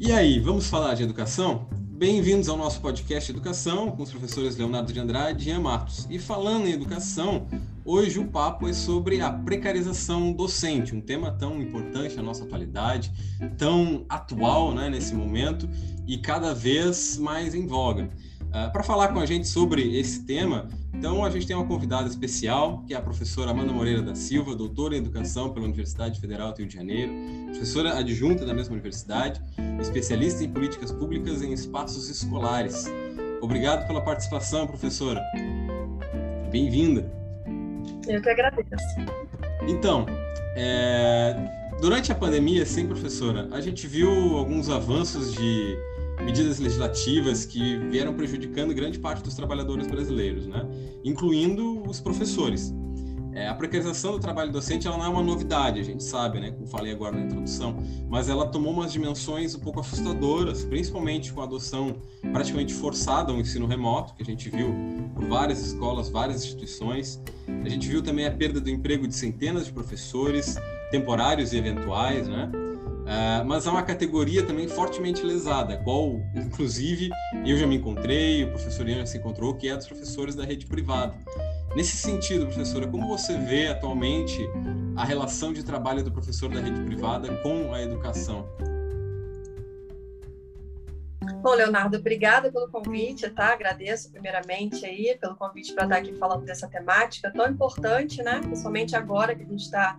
E aí, vamos falar de educação? Bem-vindos ao nosso podcast Educação com os professores Leonardo de Andrade e Ian Matos. E falando em educação, hoje o papo é sobre a precarização docente, um tema tão importante na nossa atualidade, tão atual né, nesse momento e cada vez mais em voga. Uh, Para falar com a gente sobre esse tema, então a gente tem uma convidada especial, que é a professora Amanda Moreira da Silva, doutora em Educação pela Universidade Federal do Rio de Janeiro, professora adjunta da mesma universidade, especialista em políticas públicas em espaços escolares. Obrigado pela participação, professora. Bem-vinda. Eu que agradeço. Então, é... durante a pandemia, sim, professora, a gente viu alguns avanços de medidas legislativas que vieram prejudicando grande parte dos trabalhadores brasileiros, né? incluindo os professores. É, a precarização do trabalho docente ela não é uma novidade, a gente sabe, né, como falei agora na introdução, mas ela tomou umas dimensões um pouco assustadoras, principalmente com a adoção praticamente forçada ao ensino remoto, que a gente viu por várias escolas, várias instituições. A gente viu também a perda do emprego de centenas de professores, temporários e eventuais, né? Uh, mas é uma categoria também fortemente lesada, qual, inclusive, eu já me encontrei, o professor Ian se encontrou, que é dos professores da rede privada. Nesse sentido, professora, como você vê atualmente a relação de trabalho do professor da rede privada com a educação? Bom, Leonardo, obrigada pelo convite, tá? Agradeço primeiramente aí pelo convite para estar aqui falando dessa temática tão importante, né? Principalmente agora que a gente está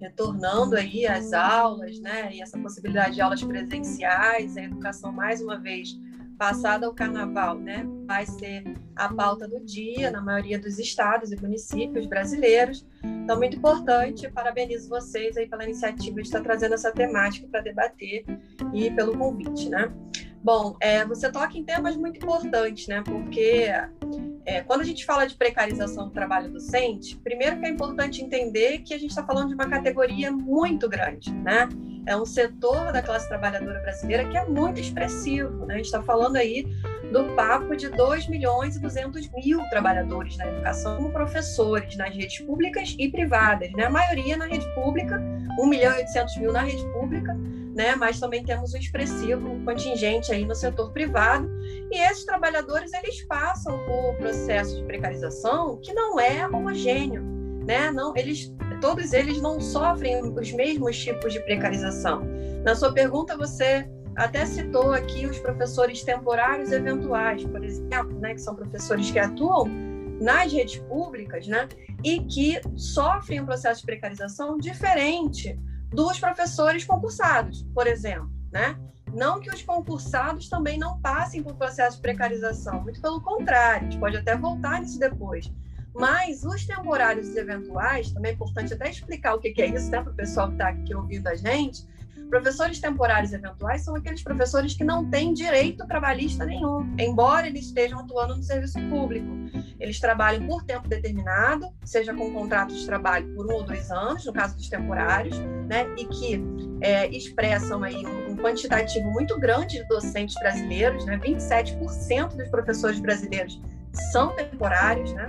retornando aí às aulas, né? E essa possibilidade de aulas presenciais, a educação mais uma vez passada ao carnaval, né? Vai ser a pauta do dia na maioria dos estados e municípios brasileiros. Então, muito importante. Parabenizo vocês aí pela iniciativa de estar trazendo essa temática para debater e pelo convite, né? Bom, é, você toca em temas muito importantes, né? Porque é, quando a gente fala de precarização do trabalho docente, primeiro que é importante entender que a gente está falando de uma categoria muito grande, né? É um setor da classe trabalhadora brasileira que é muito expressivo, né? A gente está falando aí do papo de 2 milhões e 200 mil trabalhadores na educação como professores nas redes públicas e privadas, né? A maioria na rede pública, 1 milhão e 800 mil na rede pública, né? Mas também temos um expressivo contingente aí no setor privado e esses trabalhadores eles passam por processo de precarização que não é homogêneo, né? Não, eles todos eles não sofrem os mesmos tipos de precarização. Na sua pergunta você até citou aqui os professores temporários eventuais, por exemplo, né, que são professores que atuam nas redes públicas, né, e que sofrem um processo de precarização diferente dos professores concursados, por exemplo, né? Não que os concursados também não passem por processo de precarização, muito pelo contrário, a gente pode até voltar nisso depois. Mas os temporários eventuais, também é importante até explicar o que é isso, né, para o pessoal que está aqui ouvindo a gente. Professores temporários eventuais são aqueles professores que não têm direito trabalhista nenhum, embora eles estejam atuando no serviço público. Eles trabalham por tempo determinado, seja com contrato de trabalho por um ou dois anos, no caso dos temporários, né, e que é, expressam aí um, um, quantitativo muito grande de docentes brasileiros, né, 27% dos professores brasileiros são temporários, né,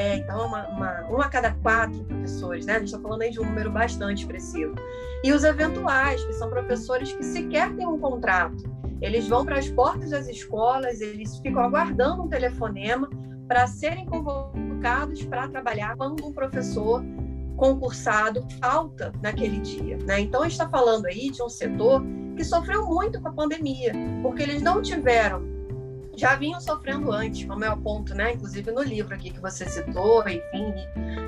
é, então, uma, uma, uma, a cada quatro professores, né? A gente está falando aí de um número bastante expressivo. E os eventuais, que são professores que sequer têm um contrato. Eles vão para as portas das escolas, eles ficam aguardando um telefonema para serem convocados para trabalhar quando um professor concursado falta naquele dia. Né? Então, a gente está falando aí de um setor que sofreu muito com a pandemia, porque eles não tiveram já vinham sofrendo antes, como é o ponto, né? Inclusive no livro aqui que você citou, enfim,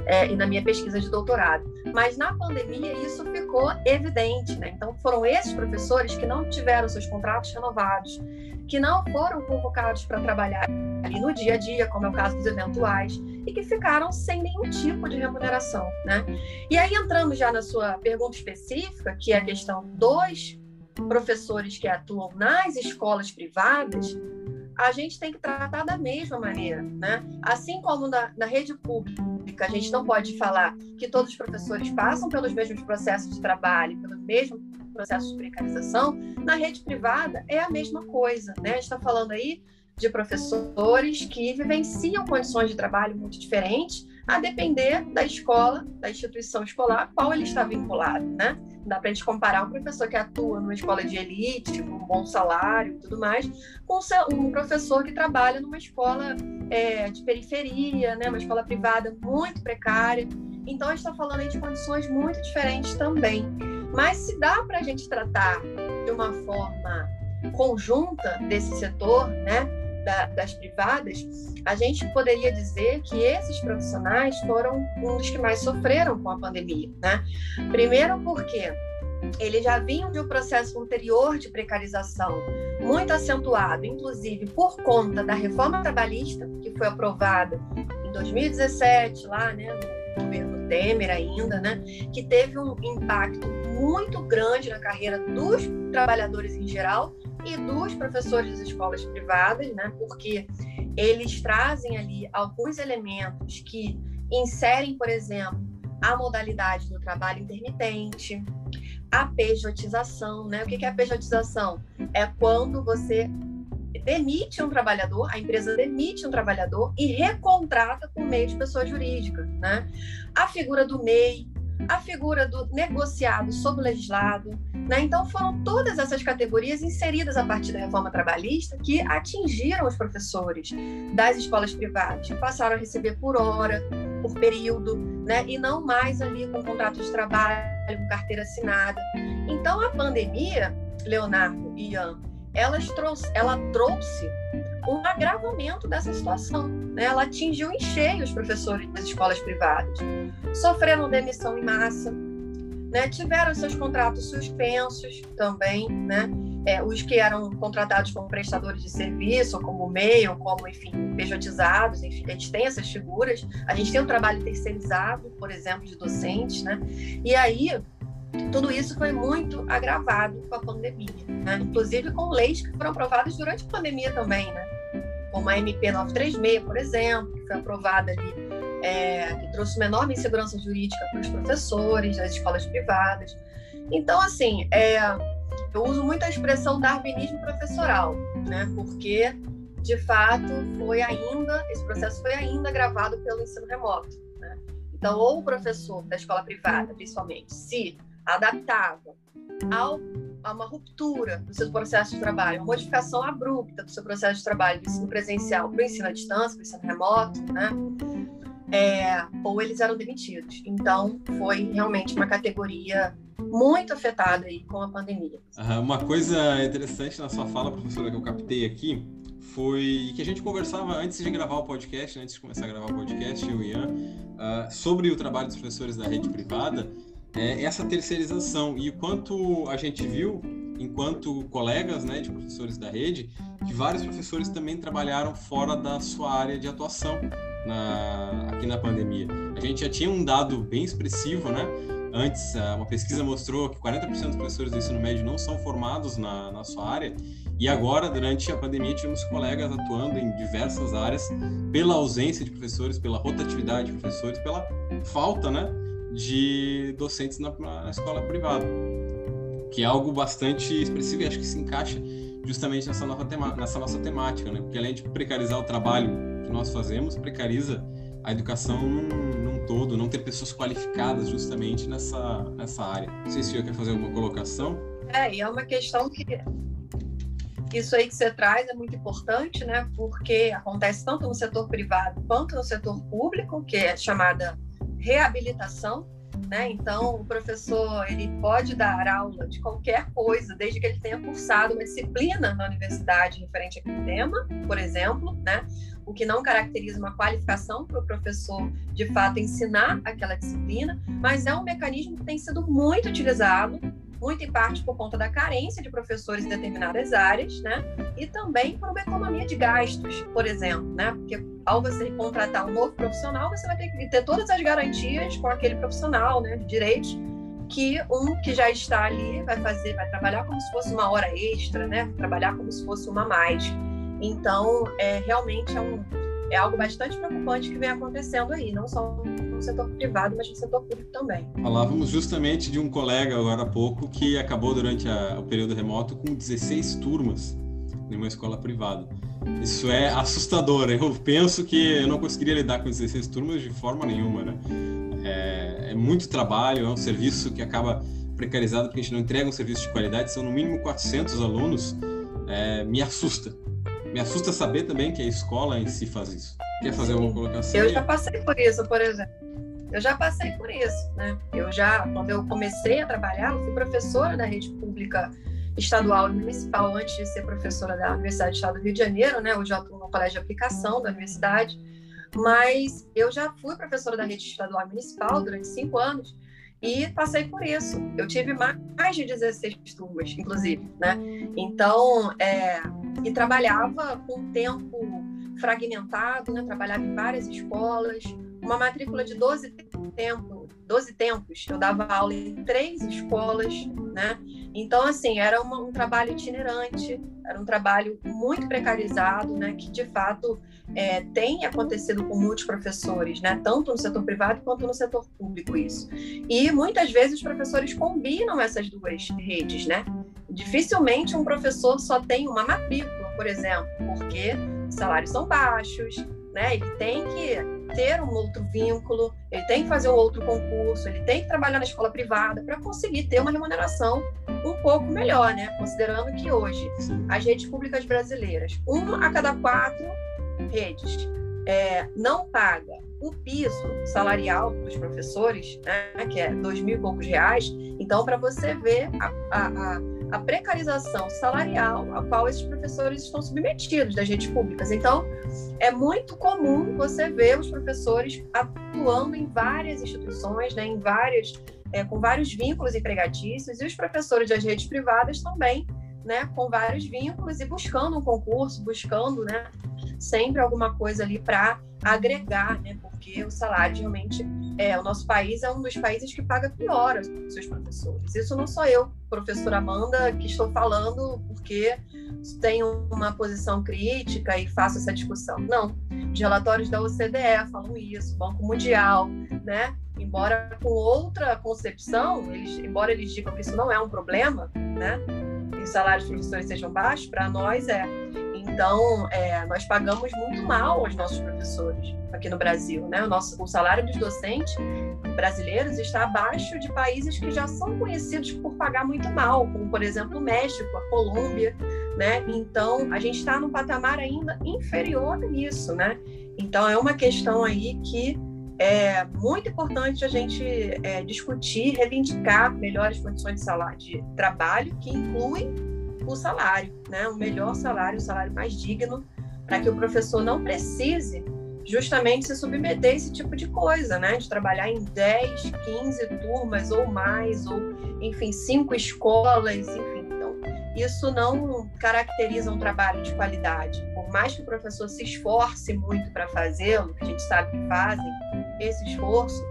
é, e na minha pesquisa de doutorado. Mas na pandemia isso ficou evidente, né? Então foram esses professores que não tiveram seus contratos renovados, que não foram convocados para trabalhar ali no dia a dia, como é o caso dos eventuais, e que ficaram sem nenhum tipo de remuneração, né? E aí entrando já na sua pergunta específica, que é a questão dos professores que atuam nas escolas privadas, a gente tem que tratar da mesma maneira, né? Assim como na, na, rede pública, a gente não pode falar que todos os professores passam pelos mesmos processos de trabalho, pelos mesmos processos de precarização, na rede privada é a mesma coisa, né? A gente está falando aí de professores que vivenciam condições de trabalho muito diferentes, a depender da escola, da instituição escolar, qual ele está vinculado, né? dá para a gente comparar um professor que atua numa escola de elite, com um bom salário e tudo mais, com um professor que trabalha numa escola é, de periferia, né, uma escola privada muito precária. Então, a gente está falando de condições muito diferentes também. Mas se dá para a gente tratar de uma forma conjunta desse setor, né, da, das privadas, a gente poderia dizer que esses profissionais foram um dos que mais sofreram com a pandemia, né? Primeiro porque eles já vinham de um processo anterior de precarização muito acentuado, inclusive por conta da reforma trabalhista que foi aprovada em 2017 lá, né, no governo Temer ainda, né, que teve um impacto muito grande na carreira dos trabalhadores em geral e dos professores das escolas privadas, né? Porque eles trazem ali alguns elementos que inserem, por exemplo, a modalidade do trabalho intermitente, a pejotização, né? O que é a pejotização? É quando você demite um trabalhador, a empresa demite um trabalhador e recontrata por meio de pessoa jurídica, né? A figura do MEI, a figura do negociado sob o legislado. Né? Então, foram todas essas categorias inseridas a partir da reforma trabalhista que atingiram os professores das escolas privadas, que passaram a receber por hora, por período, né? e não mais ali com contrato de trabalho, com carteira assinada. Então, a pandemia, Leonardo e Ian, elas trouxe, ela trouxe um agravamento dessa situação. Né? Ela atingiu em cheio os professores das escolas privadas. Sofreram demissão em massa, né? tiveram seus contratos suspensos também, né? É, os que eram contratados como prestadores de serviço, ou como MEI, ou como, enfim, pejotizados, enfim, a gente tem essas figuras. A gente tem um trabalho terceirizado, por exemplo, de docentes, né? E aí, tudo isso foi muito agravado com a pandemia, né? inclusive com leis que foram aprovadas durante a pandemia também, né? Como a MP 936, por exemplo, que foi aprovada ali, é, que trouxe uma enorme insegurança jurídica para os professores das escolas privadas. Então, assim, é, eu uso muito a expressão darwinismo professoral, né? porque, de fato, foi ainda, esse processo foi ainda agravado pelo ensino remoto. Né? Então, ou o professor da escola privada, principalmente, se adaptava ao a uma ruptura do seu processo de trabalho, uma modificação abrupta do seu processo de trabalho do ensino presencial para o ensino à distância, para o ensino remoto, né? É, ou eles eram demitidos. Então, foi realmente uma categoria muito afetada aí com a pandemia. Uma coisa interessante na sua fala, professora, que eu captei aqui, foi que a gente conversava antes de gravar o podcast, antes de começar a gravar o podcast, eu e Ian, uh, sobre o trabalho dos professores da rede privada é essa terceirização e o quanto a gente viu enquanto colegas né, de professores da rede, que vários professores também trabalharam fora da sua área de atuação na, aqui na pandemia. A gente já tinha um dado bem expressivo, né? Antes, uma pesquisa mostrou que 40% dos professores do ensino médio não são formados na, na sua área, e agora, durante a pandemia, tivemos colegas atuando em diversas áreas pela ausência de professores, pela rotatividade de professores, pela falta, né? De docentes na, na escola privada, que é algo bastante expressivo e acho que se encaixa justamente nessa, nova tema, nessa nossa temática, né? Porque além de precarizar o trabalho que nós fazemos, precariza a educação num, num todo, não ter pessoas qualificadas justamente nessa, nessa área. Não sei se você quer fazer alguma colocação. É, e é uma questão que isso aí que você traz é muito importante, né? Porque acontece tanto no setor privado quanto no setor público, que é chamada reabilitação, né? Então, o professor ele pode dar aula de qualquer coisa, desde que ele tenha cursado uma disciplina na universidade referente àquele tema, por exemplo, né? O que não caracteriza uma qualificação para o professor, de fato, ensinar aquela disciplina, mas é um mecanismo que tem sido muito utilizado muito em parte por conta da carência de professores em determinadas áreas, né? E também por uma economia de gastos, por exemplo, né? Porque ao você contratar um novo profissional, você vai ter que ter todas as garantias com aquele profissional, né, de direitos, que um que já está ali vai fazer, vai trabalhar como se fosse uma hora extra, né? Trabalhar como se fosse uma mais. Então, é realmente é um é algo bastante preocupante que vem acontecendo aí, não só no setor privado, mas no setor público também. Falávamos justamente de um colega agora há pouco que acabou durante a, o período remoto com 16 turmas em uma escola privada. Isso é assustador. Eu penso que eu não conseguiria lidar com 16 turmas de forma nenhuma, né? É, é muito trabalho, é um serviço que acaba precarizada porque a gente não entrega um serviço de qualidade, são no mínimo 400 alunos, é, me assusta. Me assusta saber também que a escola em si faz isso. Quer fazer alguma colocação? Eu já passei por isso, por exemplo. Eu já passei por isso, né? Eu já, quando eu comecei a trabalhar, eu fui professora da rede pública estadual e municipal antes de ser professora da Universidade do Estado do Rio de Janeiro, né? Hoje eu atuo no colégio de aplicação da universidade, mas eu já fui professora da rede estadual e municipal durante cinco anos e passei por isso. Eu tive mais de 16 turmas, inclusive, né? Então, é, e trabalhava com tempo fragmentado, né? Trabalhava em várias escolas, uma matrícula de 12 tempo, 12 tempos. Eu dava aula em três escolas, né? Então, assim, era uma, um trabalho itinerante, era um trabalho muito precarizado, né? Que de fato é, tem acontecido com muitos professores, né? Tanto no setor privado quanto no setor público isso. E muitas vezes os professores combinam essas duas redes, né? Dificilmente um professor só tem uma matrícula, por exemplo, porque os salários são baixos, né? Ele tem que ter um outro vínculo, ele tem que fazer um outro concurso, ele tem que trabalhar na escola privada para conseguir ter uma remuneração um pouco melhor, né? Considerando que hoje as redes públicas brasileiras, uma a cada quatro redes, é, não paga o piso salarial dos professores, né, que é dois mil e poucos reais. Então, para você ver a, a, a, precarização salarial a qual esses professores estão submetidos das redes públicas. Então, é muito comum você ver os professores atuando em várias instituições, né, em várias, é, com vários vínculos empregatícios, e os professores das redes privadas também né, com vários vínculos e buscando um concurso, buscando, né, sempre alguma coisa ali para agregar, né, porque o salário realmente é o nosso país é um dos países que paga pior os seus professores. Isso não sou eu, professora Amanda, que estou falando porque tenho uma posição crítica e faço essa discussão. Não, os relatórios da OCDE falam isso, Banco Mundial, né? Embora com outra concepção, eles, embora eles digam que isso não é um problema, né? os salários dos professores sejam baixos, para nós é. Então, é, nós pagamos muito mal aos nossos professores aqui no Brasil. Né? O, nosso, o salário dos docentes brasileiros está abaixo de países que já são conhecidos por pagar muito mal, como, por exemplo, o México, a Colômbia. Né? Então, a gente está num patamar ainda inferior nisso. Né? Então, é uma questão aí que é muito importante a gente é, discutir, reivindicar melhores condições de salário, de trabalho que incluem o salário, né? Um melhor salário, um salário mais digno, para que o professor não precise justamente se submeter a esse tipo de coisa, né? De trabalhar em 10, 15 turmas ou mais, ou enfim, cinco escolas, enfim. Então, isso não caracteriza um trabalho de qualidade. Por mais que o professor se esforce muito para fazê-lo, que a gente sabe que fazem, esse esforço,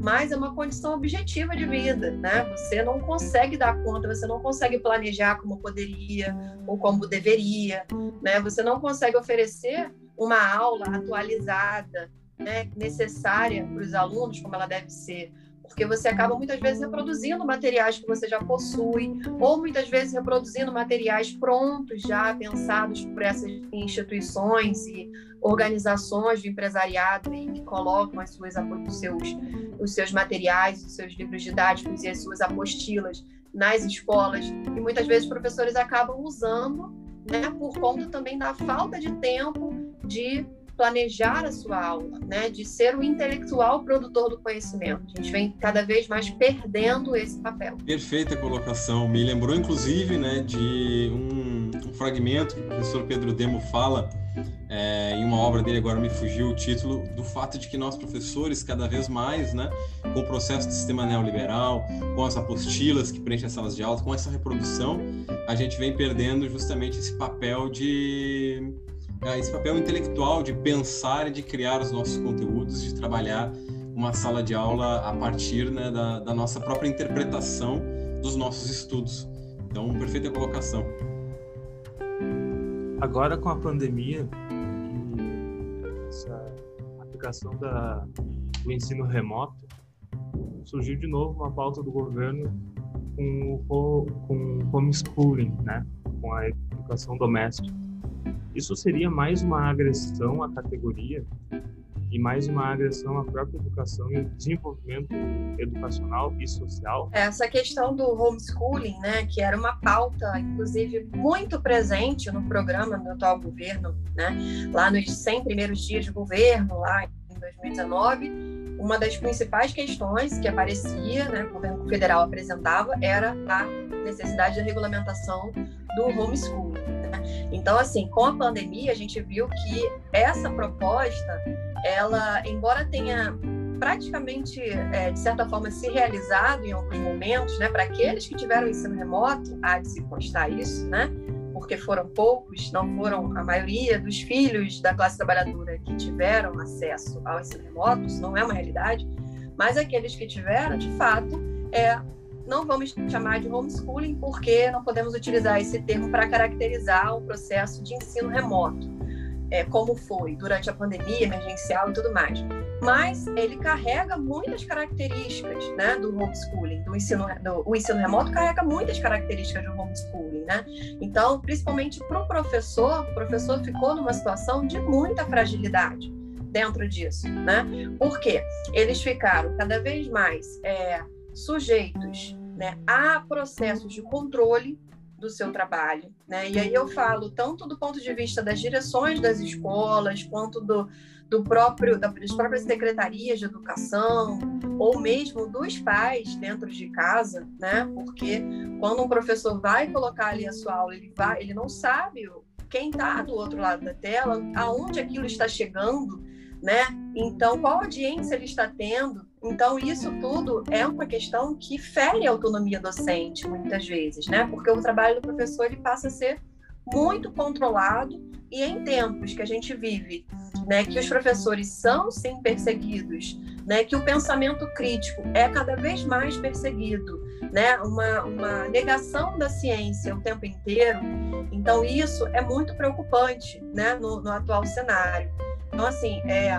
mas é uma condição objetiva de vida, né? Você não consegue dar conta, você não consegue planejar como poderia ou como deveria, né? Você não consegue oferecer uma aula atualizada, né, necessária para os alunos, como ela deve ser, porque você acaba muitas vezes reproduzindo materiais que você já possui, ou muitas vezes reproduzindo materiais prontos, já pensados por essas instituições e organizações de empresariado que colocam as suas, os, seus, os seus materiais, os seus livros didáticos e as suas apostilas nas escolas. E muitas vezes os professores acabam usando, né, por conta também da falta de tempo de planejar a sua aula, né, de ser o intelectual produtor do conhecimento. A gente vem cada vez mais perdendo esse papel. Perfeita colocação. Me lembrou, inclusive, né, de um, um fragmento que o professor Pedro Demo fala é, em uma obra dele, agora me fugiu o título, do fato de que nós professores, cada vez mais, né, com o processo do sistema neoliberal, com as apostilas que preenchem as salas de aula, com essa reprodução, a gente vem perdendo justamente esse papel de esse papel intelectual de pensar e de criar os nossos conteúdos, de trabalhar uma sala de aula a partir né, da, da, nossa própria interpretação dos nossos estudos. Então, perfeita colocação. Agora, com a pandemia e essa aplicação da, do ensino remoto, surgiu de novo uma pauta do governo com o com homeschooling, né? com a educação doméstica isso seria mais uma agressão à categoria e mais uma agressão à própria educação e o desenvolvimento educacional e social. Essa questão do homeschooling, né, que era uma pauta, inclusive, muito presente no programa do atual governo, né, lá nos 100 primeiros dias de governo, lá em 2019, uma das principais questões que aparecia, né, o governo federal apresentava, era a necessidade da regulamentação do homeschooling. Né? Então, assim, com a pandemia, a gente viu que essa proposta, ela, embora tenha praticamente, é, de certa forma, se realizado em alguns momentos, né, para aqueles que tiveram ensino remoto, há de se constar isso, né, porque foram poucos, não foram a maioria dos filhos da classe trabalhadora que tiveram acesso ao ensino remoto, isso não é uma realidade, mas aqueles que tiveram, de fato, é, não vamos chamar de homeschooling porque não podemos utilizar esse termo para caracterizar o processo de ensino remoto, é, como foi durante a pandemia emergencial e tudo mais. Mas ele carrega muitas características né, do homeschooling, do ensino, do, o ensino remoto carrega muitas características do homeschooling. Né? Então, principalmente para o professor, o professor ficou numa situação de muita fragilidade dentro disso. Né? Por quê? Eles ficaram cada vez mais. É, sujeitos né, a processos de controle do seu trabalho. Né? E aí eu falo tanto do ponto de vista das direções das escolas, quanto do, do próprio, das próprias secretarias de educação, ou mesmo dos pais dentro de casa, né? porque quando um professor vai colocar ali a sua aula, ele, vai, ele não sabe quem está do outro lado da tela, aonde aquilo está chegando, né? Então, qual audiência ele está tendo? Então, isso tudo é uma questão que fere a autonomia docente, muitas vezes, né? Porque o trabalho do professor ele passa a ser muito controlado e em tempos que a gente vive, né, que os professores são sim perseguidos, né, que o pensamento crítico é cada vez mais perseguido, né, uma, uma negação da ciência o tempo inteiro. Então isso é muito preocupante, né, no, no atual cenário. Então assim, é,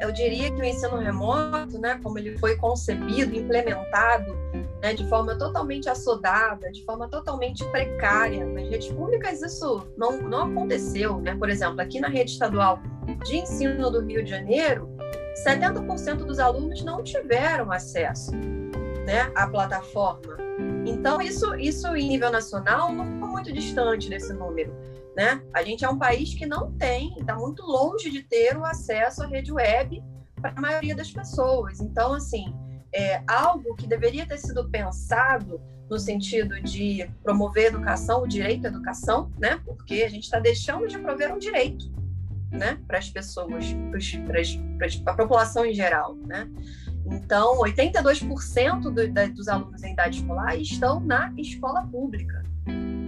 eu diria que o ensino remoto, né, como ele foi concebido, implementado, né, de forma totalmente assodada, de forma totalmente precária, nas redes públicas isso não, não aconteceu, né? Por exemplo, aqui na rede estadual de ensino do Rio de Janeiro, 70% dos alunos não tiveram acesso, né, à plataforma. Então isso, isso em nível nacional não ficou muito distante desse número. Né? A gente é um país que não tem, está muito longe de ter o acesso à rede web para a maioria das pessoas. Então, assim, é algo que deveria ter sido pensado no sentido de promover a educação, o direito à educação, né? Porque a gente está deixando de prover um direito, né? Para as pessoas, para a população em geral, né? Então, 82% do, da, dos alunos em idade escolar estão na escola pública.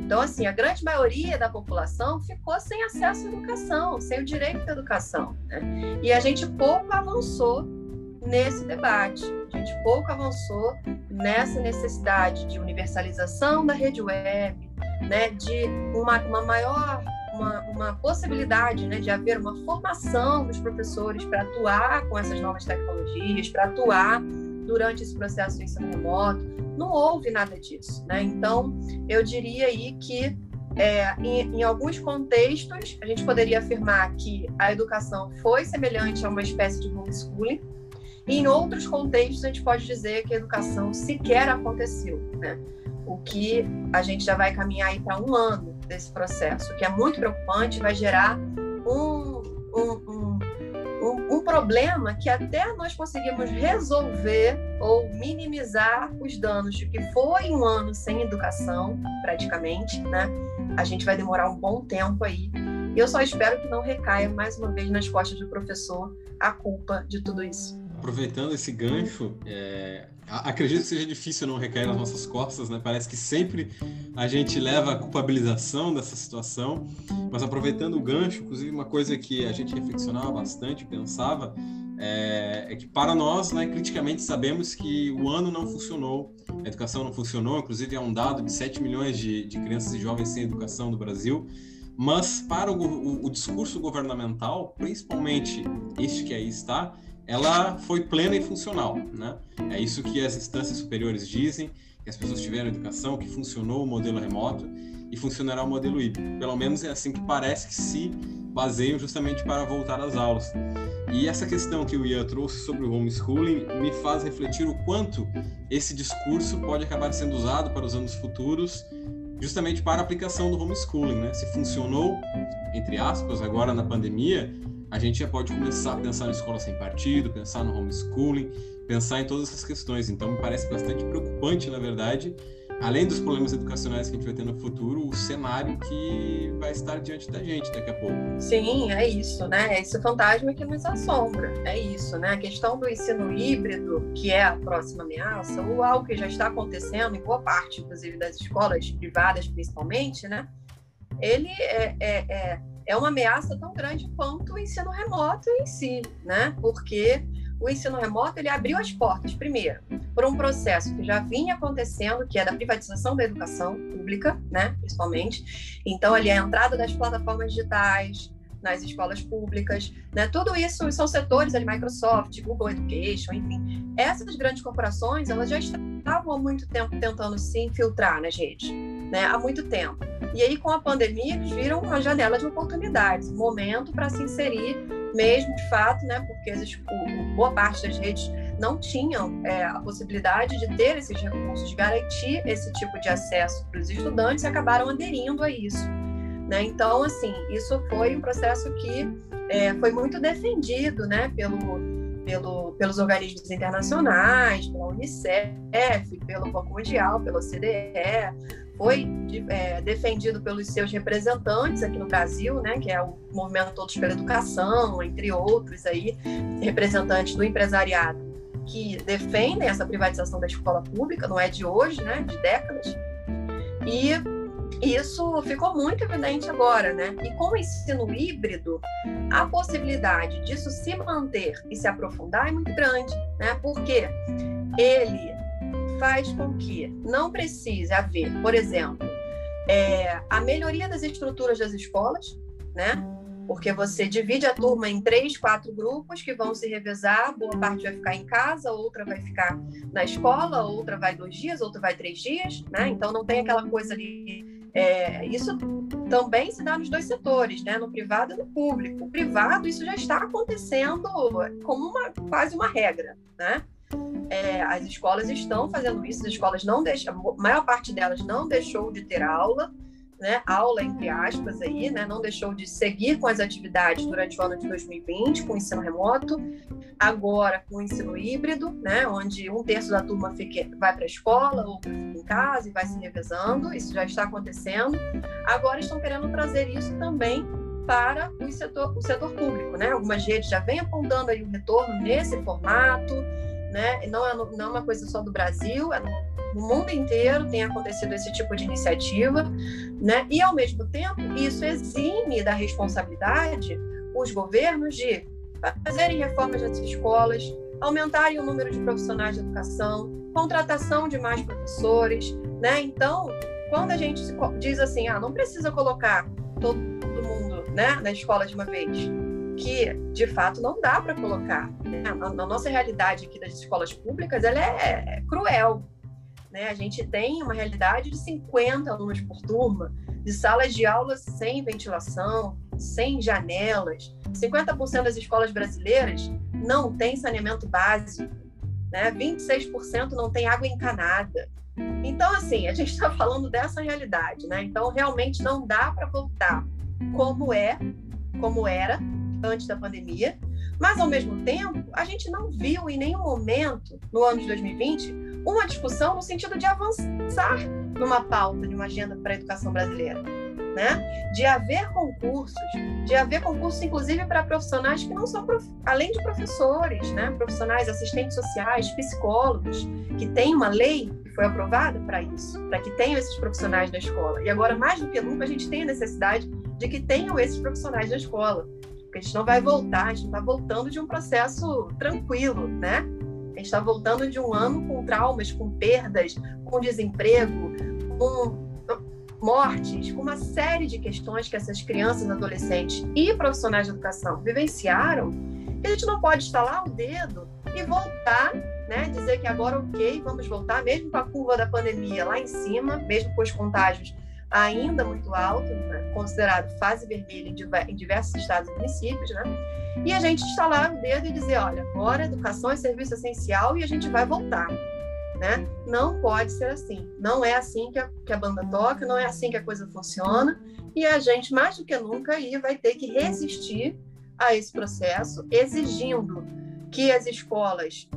Então, assim, a grande maioria da população ficou sem acesso à educação, sem o direito à educação. Né? E a gente pouco avançou nesse debate, a gente pouco avançou nessa necessidade de universalização da rede web, né? de uma, uma maior uma, uma, possibilidade né, de haver uma formação dos professores para atuar com essas novas tecnologias, para atuar durante esse processo de ensino remoto. Não houve nada disso. Né? Então, eu diria aí que, é, em, em, alguns contextos, a gente poderia afirmar que a educação foi semelhante a uma espécie de homeschooling, e em outros contextos, a gente pode dizer que a educação sequer aconteceu. Né? O que a gente já vai caminhar para um ano desse processo, que é muito preocupante, vai gerar um, um, um um, problema que até nós conseguimos resolver ou minimizar os danos de que foi um ano sem educação, praticamente, né? A gente vai demorar um bom tempo aí. E eu só espero que não recaia mais uma vez nas costas do professor a culpa de tudo isso aproveitando esse gancho, é, acredito que seja difícil não recair nas nossas costas, né? Parece que sempre a gente leva a culpabilização dessa situação, mas aproveitando o gancho, inclusive uma coisa que a gente reflexionava bastante, pensava, é, é, que para nós, né, criticamente sabemos que o ano não funcionou, a educação não funcionou, inclusive é um dado de 7 milhões de, de crianças e jovens sem educação no Brasil, mas para o, o, o discurso governamental, principalmente este que aí está, ela foi plena e funcional, né? É isso que as instâncias superiores dizem, que as pessoas tiveram educação, que funcionou o modelo remoto e funcionará o modelo híbrido. Pelo menos é assim que parece que se baseiam justamente para voltar às aulas. E essa questão que o Ian trouxe sobre o homeschooling me faz refletir o quanto esse discurso pode acabar sendo usado para os anos futuros, justamente para a aplicação do homeschooling, né? Se funcionou, entre aspas, agora na pandemia, a gente já pode começar a pensar na escola sem partido, pensar no homeschooling, pensar em todas essas questões. Então, me parece bastante preocupante, na verdade, além dos problemas educacionais que a gente vai ter no futuro, o cenário que vai estar diante da gente daqui a pouco. Sim, é isso, né? É esse fantasma que nos assombra. É isso, né? A questão do ensino híbrido, que é a próxima ameaça, ou algo que já está acontecendo em boa parte, inclusive, das escolas privadas, principalmente, né? Ele é, é, é, é uma ameaça tão grande quanto o ensino remoto em si, né? Porque o ensino remoto ele abriu as portas, primeiro, por um processo que já vinha acontecendo, que é da privatização da educação pública, né, principalmente. Então, ali a entrada das plataformas digitais nas escolas públicas, né, tudo isso são setores ali, Microsoft, Google Education, enfim. Essas grandes corporações, elas já estavam há muito tempo tentando se infiltrar nas redes, né, há muito tempo. E aí, com a pandemia, eles viram uma janela de oportunidades, um momento para se inserir mesmo de fato, né, porque boa parte das redes não tinham é, a possibilidade de ter esses recursos, de garantir esse tipo de acesso para os estudantes e acabaram aderindo a isso. Né? Então, assim, isso foi um processo que é, foi muito defendido né, pelo, pelo, pelos organismos internacionais, pela Unicef, pelo Banco Mundial, pela OCDE, foi é, defendido pelos seus representantes aqui no Brasil, né, que é o Movimento Todos pela Educação, entre outros aí, representantes do empresariado que defendem essa privatização da escola pública, não é de hoje, né, de décadas. E isso ficou muito evidente agora, né? E com o ensino híbrido, a possibilidade disso se manter e se aprofundar é muito grande, né? Porque ele faz com que não precise haver, por exemplo, é, a melhoria das estruturas das escolas, né? Porque você divide a turma em três, quatro grupos que vão se revezar, boa parte vai ficar em casa, outra vai ficar na escola, outra vai dois dias, outra vai três dias, né? Então não tem aquela coisa ali. É, isso também se dá nos dois setores, né? No privado e no público. O privado, isso já está acontecendo como uma, quase uma regra, né? É, as escolas estão fazendo isso, as escolas não deixam, a maior parte delas não deixou de ter aula, né, aula entre aspas aí, né, não deixou de seguir com as atividades durante o ano de 2020 com o ensino remoto, agora com o ensino híbrido, né, onde um terço da turma fica, vai para a escola, ou em casa e vai se revezando, isso já está acontecendo. Agora estão querendo trazer isso também para o setor, o setor público, né? Algumas redes já vêm apontando aí o retorno nesse formato, né? Não é, não é uma coisa só do Brasil, é no mundo inteiro tem acontecido esse tipo de iniciativa, né? E ao mesmo tempo isso exime da responsabilidade os governos de fazerem reformas nas escolas, aumentarem o número de profissionais de educação, contratação de mais professores, né? Então, quando a gente diz assim, ah, não precisa colocar todo mundo, né, na escola de uma vez, que de fato não dá para colocar. Né? A, nossa realidade aqui das escolas públicas ela é, é cruel. Né? A gente tem uma realidade de 50 alunos por turma, de salas de aula sem ventilação, sem janelas. 50% das escolas brasileiras não tem saneamento básico, né? 26% não tem água encanada. Então, assim, a gente está falando dessa realidade, né? Então, realmente não dá para voltar como é, como era, antes da pandemia, mas ao mesmo tempo, a gente não viu em nenhum momento, no ano de 2020, uma discussão no sentido de avançar numa pauta, de uma agenda para a educação brasileira. Né? De haver concursos, de haver concursos, inclusive, para profissionais que não são, prof... além de professores, né? profissionais, assistentes sociais, psicólogos, que tem uma lei que foi aprovada para isso, para que tenham esses profissionais na escola. E agora, mais do que nunca, a gente tem a necessidade de que tenham esses profissionais na escola porque a gente não vai voltar, a gente está voltando de um processo tranquilo, né? A gente está voltando de um ano com traumas, com perdas, com desemprego, com mortes, com uma série de questões que essas crianças, adolescentes e profissionais de educação vivenciaram, que a gente não pode estalar o dedo e voltar, né? Dizer que agora, ok, vamos voltar, mesmo com a curva da pandemia lá em cima, mesmo com os contágios ainda muito alto, né? considerado fase vermelha em diversos estados e municípios, né? E a gente instalar o dedo e dizer, olha, agora educação é serviço essencial e a gente vai voltar. Né? Não pode ser assim. Não é assim que a, que a banda toca, não é assim que a coisa funciona. E a gente, mais do que nunca, aí vai ter que resistir a esse processo, exigindo que as escolas,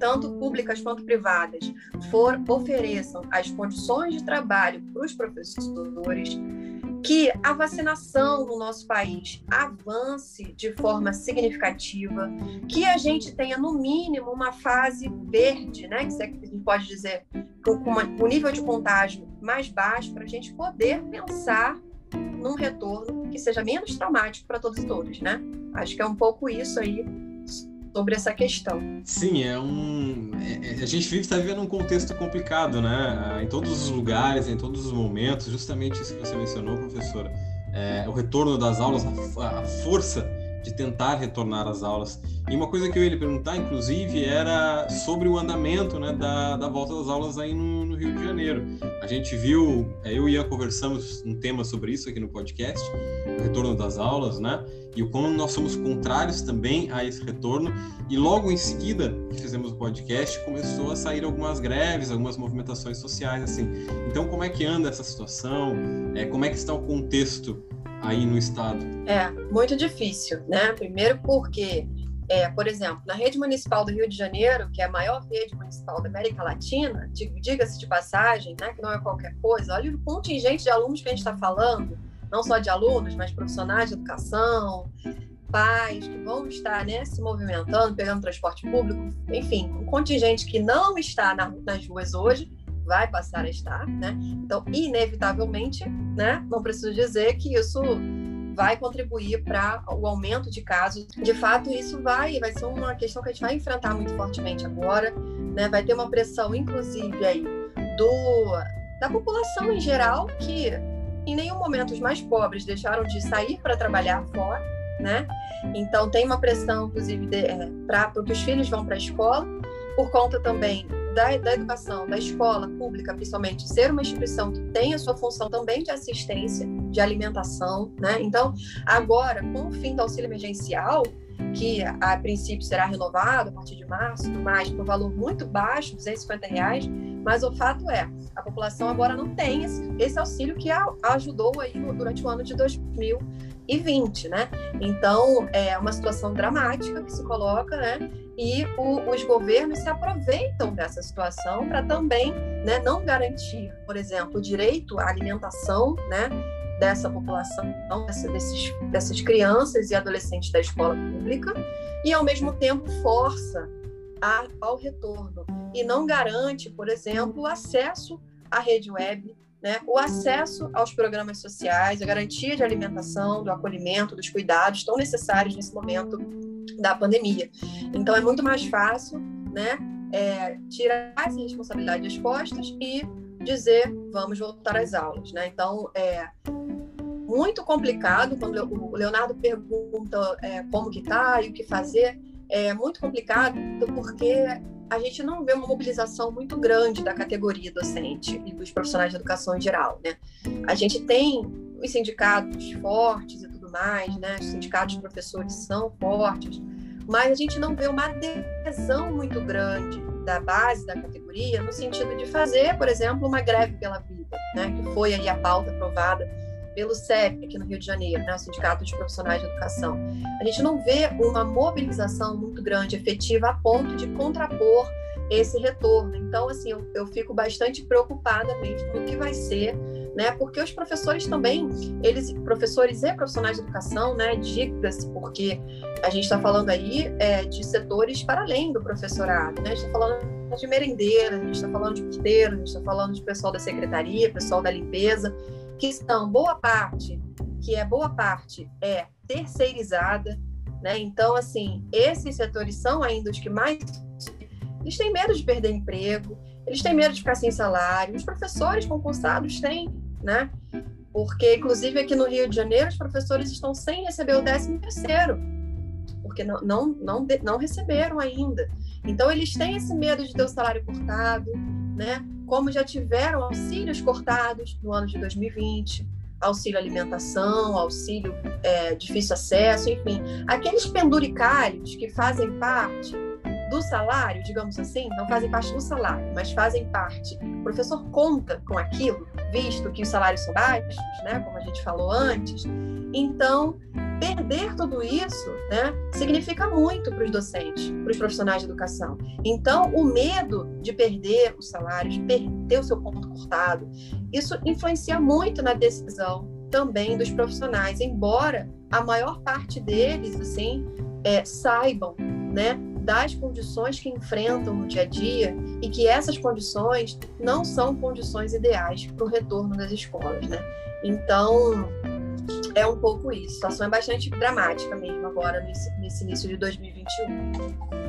tanto públicas quanto privadas, for, ofereçam as condições de trabalho para os professores, que a vacinação no nosso país avance de forma significativa, que a gente tenha, no mínimo, uma fase verde, né, que a gente pode dizer, com o nível de contágio mais baixo, para a gente poder pensar num retorno que seja menos traumático para todos e todas, né? Acho que é um pouco isso aí sobre essa questão. Sim, é um. É, é a gente vive está vivendo um contexto complicado, né? Em todos os lugares, em todos os momentos, justamente isso que você mencionou, professora. É, o retorno das aulas, a, a força de tentar retornar às aulas. E uma coisa que eu ia lhe perguntar, inclusive, era sobre o andamento né, da, da volta das aulas aí no, no Rio de Janeiro. A gente viu, é, eu e Ian conversamos um tema sobre isso aqui no podcast, o retorno das aulas, né? E o como nós somos contrários também a esse retorno. E logo em seguida que fizemos o podcast, começou a sair algumas greves, algumas movimentações sociais, assim. Então, como é que anda essa situação? É, como é que está o contexto aí no estado? É, muito difícil, né? Primeiro porque, é, por exemplo, na rede municipal do Rio de Janeiro, que é a maior rede municipal da América Latina, diga-se de passagem, né, que não é qualquer coisa, olha o contingente de alunos que a gente está falando, não só de alunos, mas profissionais de educação, pais que vão estar né, se movimentando, pegando transporte público, enfim, um contingente que não está na, nas ruas hoje, vai passar a estar, né? Então, inevitavelmente, né? Não preciso dizer que isso vai contribuir para o aumento de casos. De fato, isso vai, vai ser uma questão que a gente vai enfrentar muito fortemente agora, né? Vai ter uma pressão, inclusive, aí do da população em geral que em nenhum momento os mais pobres deixaram de sair para trabalhar fora, né? Então tem uma pressão, inclusive, é, para que os filhos vão para a escola, por conta também da, da educação, da escola pública, principalmente, ser uma instituição que tem a sua função também de assistência, de alimentação, né? Então, agora, com o fim do auxílio emergencial, que a princípio será renovado a partir de março, tudo mais, por um valor muito baixo, 250 reais, mas o fato é, a população agora não tem esse, esse auxílio que a, ajudou aí no, durante o ano de 2020, né? Então, é uma situação dramática que se coloca, né? e o, os governos se aproveitam dessa situação para também né, não garantir, por exemplo, o direito à alimentação né, dessa população, desses, dessas crianças e adolescentes da escola pública, e ao mesmo tempo força a, ao retorno e não garante, por exemplo, acesso à rede web, né, o acesso aos programas sociais, a garantia de alimentação, do acolhimento, dos cuidados tão necessários nesse momento da pandemia. Então é muito mais fácil, né, é, tirar essa responsabilidade das costas e dizer vamos voltar às aulas, né? Então é muito complicado quando o Leonardo pergunta é, como que tá e o que fazer. É muito complicado porque a gente não vê uma mobilização muito grande da categoria docente e dos profissionais de educação em geral, né? A gente tem os sindicatos fortes e tudo mais, né? Os sindicatos de professores são fortes, mas a gente não vê uma adesão muito grande da base da categoria no sentido de fazer, por exemplo, uma greve pela vida, né, que foi aí a pauta aprovada pelo CEP aqui no Rio de Janeiro, né, o Sindicato de Profissionais de Educação. A gente não vê uma mobilização muito grande, efetiva, a ponto de contrapor esse retorno. Então, assim, eu, eu fico bastante preocupada mesmo no que vai ser né? Porque os professores também, eles, professores e profissionais de educação, né? Diga-se, porque a gente está falando aí é, de setores para além do professorado, né? A gente está falando de merendeira, a gente está falando de porteiro, a gente está falando de pessoal da secretaria, pessoal da limpeza, que são boa parte, que é boa parte é terceirizada, né? Então, assim, esses setores são ainda os que mais eles têm medo de perder emprego, eles têm medo de ficar sem salário. Os professores concursados têm, né? Porque, inclusive, aqui no Rio de Janeiro, os professores estão sem receber o 13 terceiro, porque não, não, não, não receberam ainda. Então, eles têm esse medo de ter o salário cortado, né? Como já tiveram auxílios cortados no ano de 2020, auxílio alimentação, auxílio é, difícil acesso, enfim, aqueles penduricários que fazem parte do salário, digamos assim, não fazem parte do salário, mas fazem parte. O professor conta com aquilo, visto que os salários são baixos, né, como a gente falou antes. Então, perder tudo isso, né, significa muito para os docentes, para os profissionais de educação. Então, o medo de perder o salário, de perder o seu ponto cortado, isso influencia muito na decisão também dos profissionais, embora a maior parte deles, assim, é, saibam, né, das condições que enfrentam no dia a dia e que essas condições não são condições ideais para o retorno das escolas, né? Então, é um pouco isso. A situação é bastante dramática mesmo agora, nesse, nesse início de 2021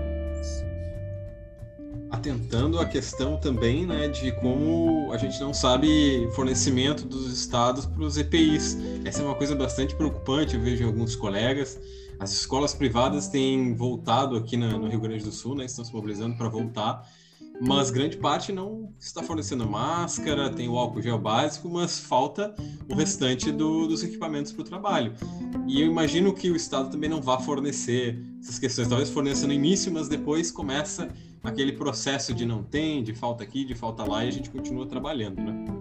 atentando a questão também né, de como a gente não sabe fornecimento dos estados para os EPIs. Essa é uma coisa bastante preocupante, eu vejo alguns colegas. As escolas privadas têm voltado aqui na, no Rio Grande do Sul, né, estão se mobilizando para voltar, mas grande parte não está fornecendo máscara, tem o álcool gel básico, mas falta o restante do, dos equipamentos para o trabalho. E eu imagino que o Estado também não vá fornecer essas questões, talvez forneça no início, mas depois começa aquele processo de não tem, de falta aqui, de falta lá, e a gente continua trabalhando, né?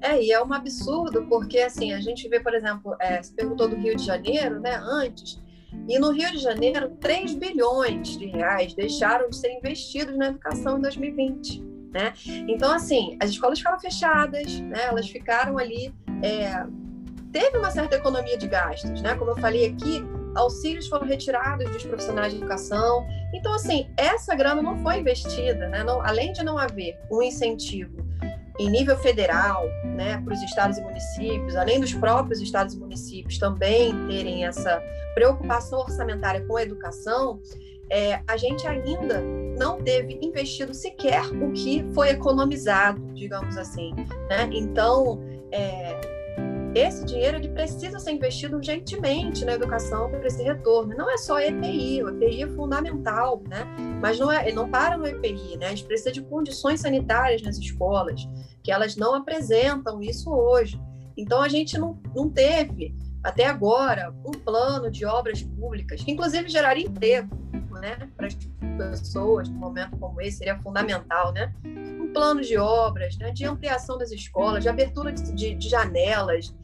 É, e é um absurdo, porque assim, a gente vê, por exemplo, é, perguntou do Rio de Janeiro, né, antes, e no Rio de Janeiro, 3 bilhões de reais deixaram de ser investidos na educação em 2020. Né? Então, assim, as escolas ficaram fechadas, né? elas ficaram ali. É... Teve uma certa economia de gastos, né? Como eu falei aqui, auxílios foram retirados dos profissionais de educação. Então, assim, essa grana não foi investida, né? Não, além de não haver um incentivo em nível federal, né, para os estados e municípios, além dos próprios estados e municípios também terem essa preocupação orçamentária com a educação, é, a gente ainda não teve investido sequer o que foi economizado, digamos assim. Né? Então, é, esse dinheiro ele precisa ser investido urgentemente na educação para esse retorno. Não é só EPI, o EPI é fundamental, né? Mas não é, não para no EPI, né? A gente precisa de condições sanitárias nas escolas, que elas não apresentam isso hoje. Então a gente não, não teve até agora um plano de obras públicas que inclusive geraria emprego, né? Para as pessoas num momento como esse seria fundamental, né? Um plano de obras, né? De ampliação das escolas, de abertura de, de, de janelas,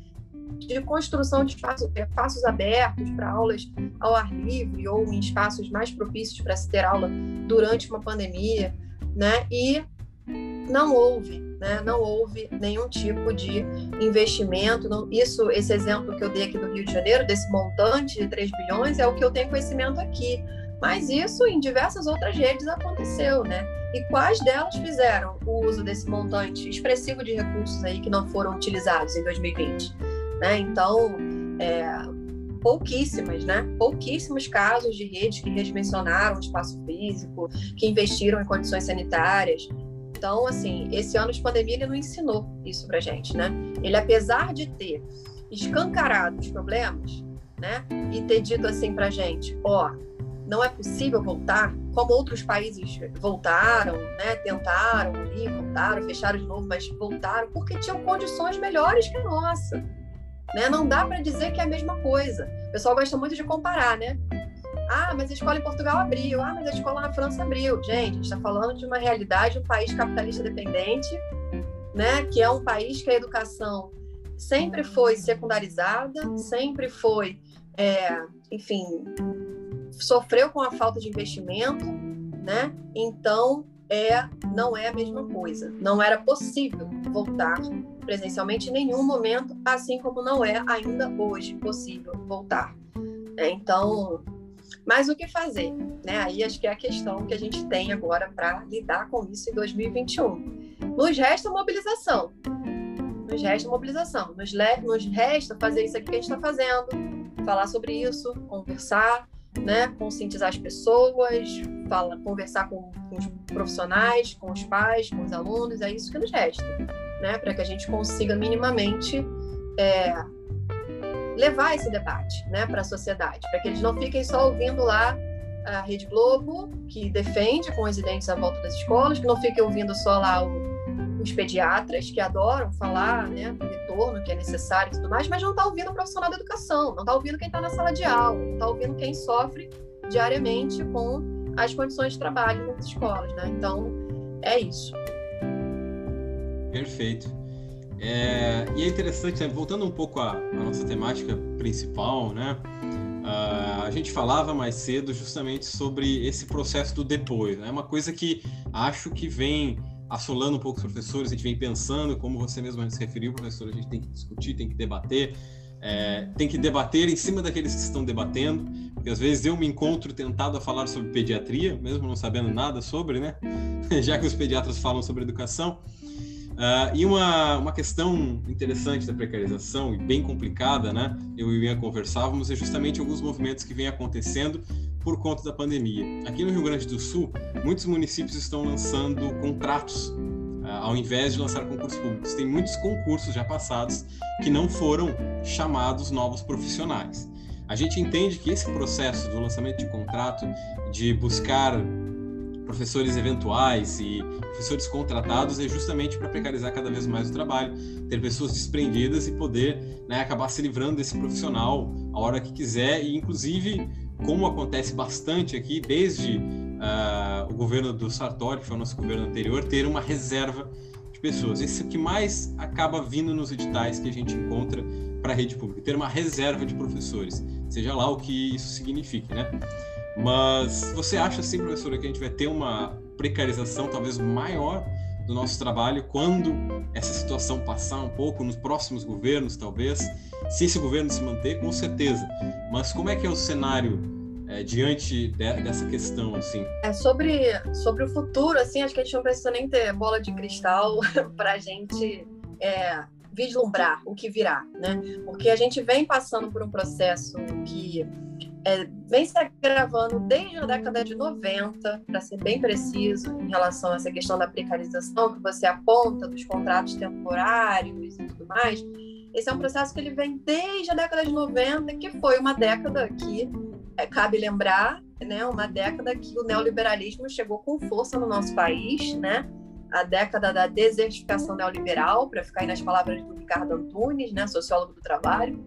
de construção de espaços, espaços abertos para aulas ao ar livre ou em espaços mais propícios para se ter aula durante uma pandemia, né? E não houve, né? Não houve nenhum tipo de investimento. Não, isso, esse exemplo que eu dei aqui do Rio de Janeiro, desse montante de 3 bilhões, é o que eu tenho conhecimento aqui. Mas isso em diversas outras redes aconteceu, né? E quais delas fizeram o uso desse montante expressivo de recursos aí que não foram utilizados em 2020? Né? Então, é, pouquíssimas, né? Pouquíssimos casos de redes que redimensionaram o espaço físico, que investiram em condições sanitárias. Então, assim, esse ano de pandemia ele não ensinou isso pra gente, né? Ele, apesar de ter escancarado os problemas, né? E ter dito assim pra gente, ó, não é possível voltar, como outros países voltaram, né? Tentaram ali, voltaram, fecharam de novo, mas voltaram porque tinham condições melhores que a nossa né? Não dá para dizer que é a mesma coisa. O pessoal gosta muito de comparar, né? Ah, mas a escola em Portugal abriu. Ah, mas a escola na França abriu. Gente, a gente está falando de uma realidade, um país capitalista dependente, né? Que é um país que a educação sempre foi secundarizada, sempre foi, é, enfim, sofreu com a falta de investimento, né? Então, é, não é a mesma coisa. Não era possível voltar presencialmente em nenhum momento, assim como não é ainda hoje possível voltar. É, então, mas o que fazer? Né? Aí acho que é a questão que a gente tem agora para lidar com isso em 2021. Nos resta mobilização. Nos resta mobilização. Nos, nos resta fazer isso aqui que a gente está fazendo, falar sobre isso, conversar, né? conscientizar as pessoas, fala, conversar com, com os profissionais, com os pais, com os alunos, é isso que nos resta né, para que a gente consiga minimamente é, levar esse debate né, para a sociedade, para que eles não fiquem só ouvindo lá a Rede Globo, que defende com os residentes a volta das escolas, que não fique ouvindo só lá o, os pediatras, que adoram falar né, do retorno que é necessário e tudo mais, mas não está ouvindo o profissional da educação, não está ouvindo quem está na sala de aula, não está ouvindo quem sofre diariamente com as condições de trabalho nas escolas. Né? Então, é isso. Perfeito. É, e é interessante, né? voltando um pouco à, à, nossa temática principal, né? Uh, a gente falava mais cedo justamente sobre esse processo do depois. É né? uma coisa que acho que vem assolando um pouco os professores, a gente vem pensando, como você mesmo se referiu, professor, a gente tem que discutir, tem que debater, é, tem que debater em cima daqueles que estão debatendo, porque às vezes eu me encontro tentado a falar sobre pediatria, mesmo não sabendo nada sobre, né? Já que os pediatras falam sobre educação. Uh, e uma, uma questão interessante da precarização e bem complicada, né? Eu e o Ian conversávamos, é justamente alguns movimentos que vêm acontecendo por conta da pandemia. Aqui no Rio Grande do Sul, muitos municípios estão lançando contratos uh, ao invés de lançar concursos públicos. Tem muitos concursos já passados que não foram chamados novos profissionais. A gente entende que esse processo do lançamento de contrato, de buscar professores eventuais e professores contratados é justamente para precarizar cada vez mais o trabalho, ter pessoas desprendidas e poder né, acabar se livrando desse profissional a hora que quiser e inclusive como acontece bastante aqui desde uh, o governo do Sartori, que foi o nosso governo anterior, ter uma reserva de pessoas. Esse é que mais acaba vindo nos editais que a gente encontra para a rede pública, ter uma reserva de professores, seja lá o que isso signifique, né? Mas você acha, assim, professora, que a gente vai ter uma precarização talvez maior do nosso trabalho quando essa situação passar um pouco nos próximos governos, talvez? Se esse governo se manter, com certeza. Mas como é que é o cenário é, diante de, dessa questão, assim? É sobre, sobre o futuro, assim, acho que a gente não precisa nem ter bola de cristal para a gente é, vislumbrar o que virá, né? Porque a gente vem passando por um processo que é, vem se agravando desde a década de 90, para ser bem preciso, em relação a essa questão da precarização que você aponta, dos contratos temporários e tudo mais. Esse é um processo que ele vem desde a década de 90, que foi uma década que, é, cabe lembrar, né, uma década que o neoliberalismo chegou com força no nosso país, né? A década da desertificação neoliberal, para ficar aí nas palavras do Ricardo Antunes, né, sociólogo do trabalho,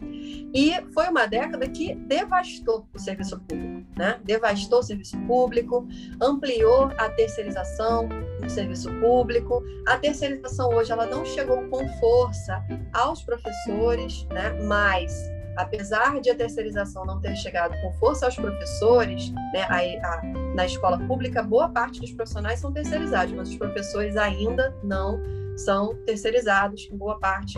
e foi uma década que devastou o serviço público, né? devastou o serviço público, ampliou a terceirização do serviço público. A terceirização hoje ela não chegou com força aos professores, né? mas apesar de a terceirização não ter chegado com força aos professores, né, a, a, na escola pública, boa parte dos profissionais são terceirizados, mas os professores ainda não são terceirizados, em boa parte,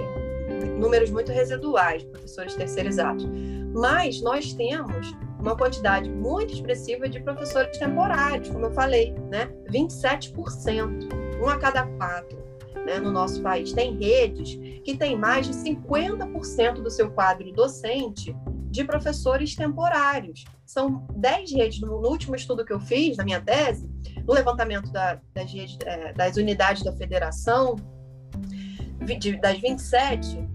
números muito residuais de professores terceirizados. Mas nós temos uma quantidade muito expressiva de professores temporários, como eu falei, né? 27%, um a cada quatro né, no nosso país. Tem redes que têm mais de 50% do seu quadro docente de professores temporários. São 10 redes, no, último estudo que eu fiz, na minha tese, no levantamento da, das, redes, é, das unidades da federação, de, das 27,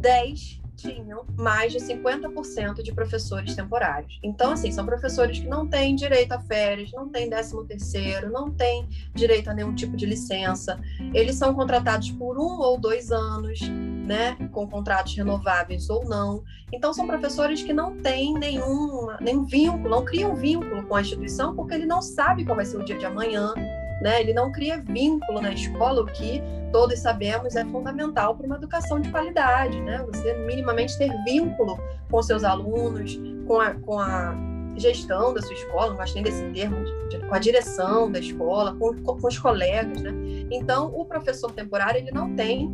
10 tinham mais de 50% de professores temporários. Então, assim, são professores que não têm direito a férias, não têm 13 terceiro, não têm direito a nenhum tipo de licença. Eles são contratados por um ou dois anos, né, com contratos renováveis ou não. Então, são professores que não têm nenhum, nenhum vínculo, não criam vínculo com a instituição, porque ele não sabe qual vai ser o dia de amanhã, né? Ele não cria vínculo na escola, o que todos sabemos é fundamental para uma educação de qualidade, né? Você minimamente ter vínculo com seus alunos, com a, com a gestão da sua escola, não gosto nem desse termo, com a direção da escola, com, com os colegas, né? Então, o professor temporário, ele não tem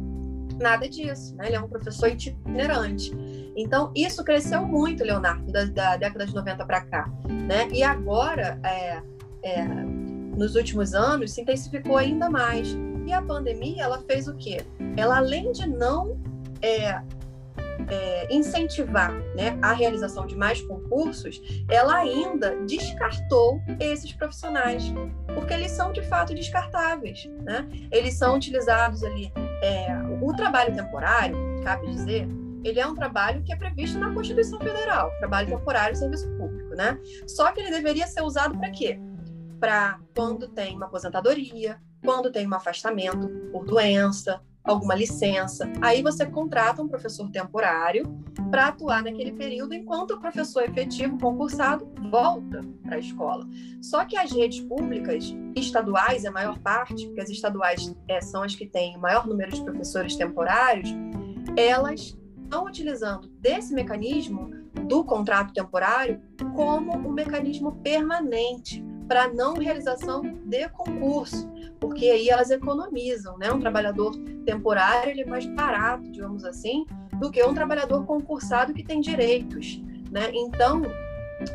nada disso, né? Ele é um professor itinerante. Então, isso cresceu muito, Leonardo, da, da década de 90 para cá, né? E agora, é, é, nos últimos anos, se intensificou ainda mais. E a pandemia, ela fez o quê? Ela, além de não é, é, incentivar né, a realização de mais concursos, ela ainda descartou esses profissionais, porque eles são de fato descartáveis. Né? Eles são utilizados ali. É, o trabalho temporário, cabe dizer, ele é um trabalho que é previsto na Constituição Federal, trabalho temporário e serviço público, né? Só que ele deveria ser usado para quê? Para quando tem uma aposentadoria, quando tem um afastamento por doença, alguma licença. Aí você contrata um professor temporário para atuar naquele período enquanto o professor efetivo concursado volta para a escola. Só que as redes públicas estaduais, a maior parte, porque as estaduais é, são as que têm o maior número de professores temporários, elas estão utilizando desse mecanismo do contrato temporário como um mecanismo permanente para não realização de concurso, porque aí elas economizam, né? Um trabalhador temporário ele é mais barato, digamos assim, do que um trabalhador concursado que tem direitos, né? Então,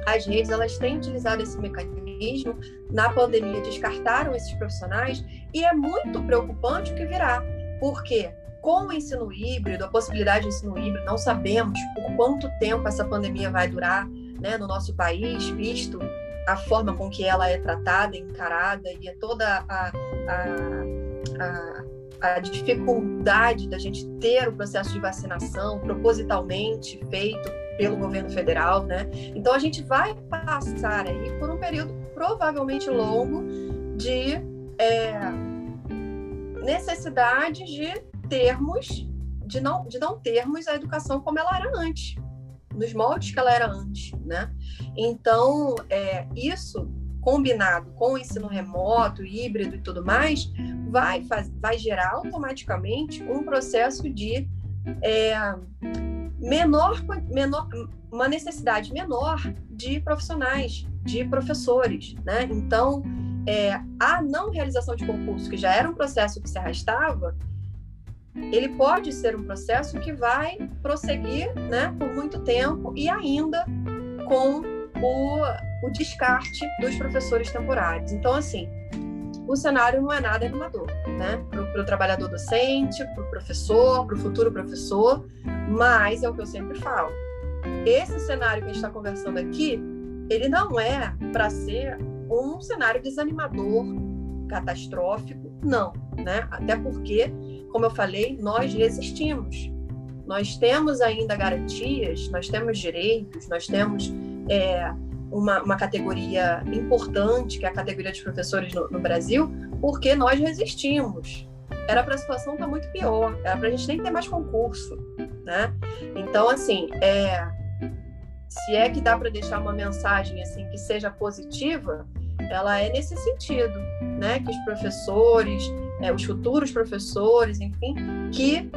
as redes elas têm utilizado esse mecanismo. Na pandemia descartaram esses profissionais e é muito preocupante o que virá, porque com o ensino híbrido, a possibilidade de ensino híbrido, não sabemos por quanto tempo essa pandemia vai durar, né, no nosso país, visto a forma com que ela é tratada, encarada e é toda a, a, a, a dificuldade da gente ter o processo de vacinação propositalmente feito pelo governo federal, né? Então a gente vai passar aí por um período provavelmente longo de é, necessidade de termos, de não, de não termos a educação como ela era antes nos moldes que ela era antes, né? Então, é, isso combinado com o ensino remoto, híbrido e tudo mais, vai, faz, vai gerar automaticamente um processo de é, menor, menor, uma necessidade menor de profissionais, de professores, né? Então, é, a não realização de concurso, que já era um processo que se arrastava, ele pode ser um processo que vai prosseguir né, por muito tempo e ainda com o, o descarte dos professores temporários. Então, assim, o cenário não é nada animador, né? Para o trabalhador docente, para o professor, para o futuro professor, mas é o que eu sempre falo. Esse cenário que a gente está conversando aqui, ele não é para ser um cenário desanimador, catastrófico, não, né? Até porque como eu falei, nós resistimos. Nós temos ainda garantias, nós temos direitos, nós temos é, uma, uma, categoria importante, que é a categoria de professores no, no Brasil, porque nós resistimos. Era para a situação estar tá muito pior, era para a gente nem ter mais concurso, né? Então, assim, é, se é que dá para deixar uma mensagem assim que seja positiva, ela é nesse sentido, né? Que os professores, é, os futuros professores, enfim, que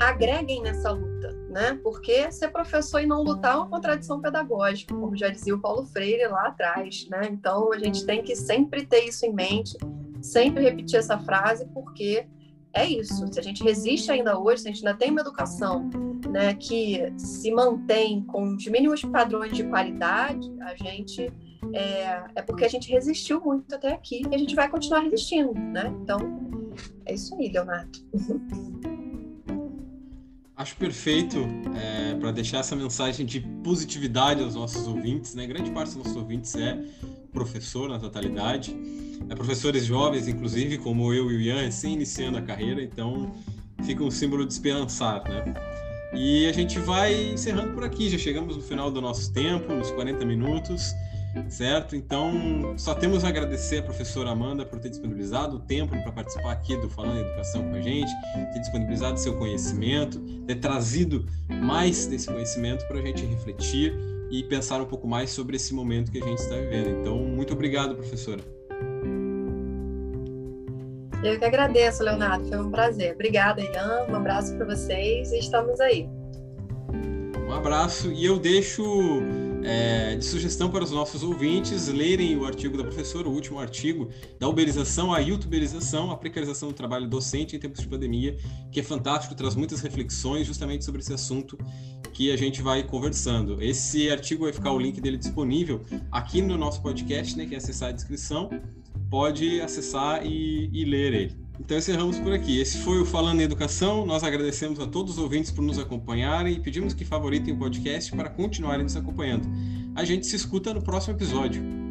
agreguem nessa luta, né? Porque ser professor e não lutar é uma contradição pedagógica, como já dizia o Paulo Freire lá atrás, né? Então a gente tem que sempre ter isso em mente, sempre repetir essa frase, porque é isso. Se a gente resiste ainda hoje, se a gente ainda tem uma educação né, que se mantém com os mínimos padrões de qualidade, a gente é, é porque a gente resistiu muito até aqui e a gente vai continuar resistindo, né? Então, é isso aí, Leonardo. Acho perfeito é, para deixar essa mensagem de positividade aos nossos ouvintes, né? Grande parte dos nossos ouvintes é professor na totalidade, é professores jovens, inclusive, como eu e o Ian, assim, iniciando a carreira, então fica um símbolo de esperançar, né? E a gente vai encerrando por aqui, já chegamos no final do nosso tempo, nos 40 minutos certo? Então, só temos a agradecer a professora Amanda por ter disponibilizado o tempo para participar aqui do Falando em Educação com a gente, ter disponibilizado seu conhecimento, ter trazido mais desse conhecimento para a gente refletir e pensar um pouco mais sobre esse momento que a gente está vivendo. Então, muito obrigado, professora. Eu que agradeço, Leonardo. Foi um prazer. Obrigada, Ian. Um abraço para vocês e estamos aí. Um abraço e eu deixo é, de sugestão para os nossos ouvintes lerem o artigo da professora, o último artigo da uberização à youtuberização, a precarização do trabalho docente em tempos de pandemia, que é fantástico, traz muitas reflexões justamente sobre esse assunto que a gente vai conversando. Esse artigo vai ficar o link dele disponível aqui no nosso podcast, né? Quem acessar a descrição pode acessar e, e ler ele. Então encerramos por aqui. Esse foi o Falando em Educação. Nós agradecemos a todos os ouvintes por nos acompanharem e pedimos que favoritem o podcast para continuarem nos acompanhando. A gente se escuta no próximo episódio.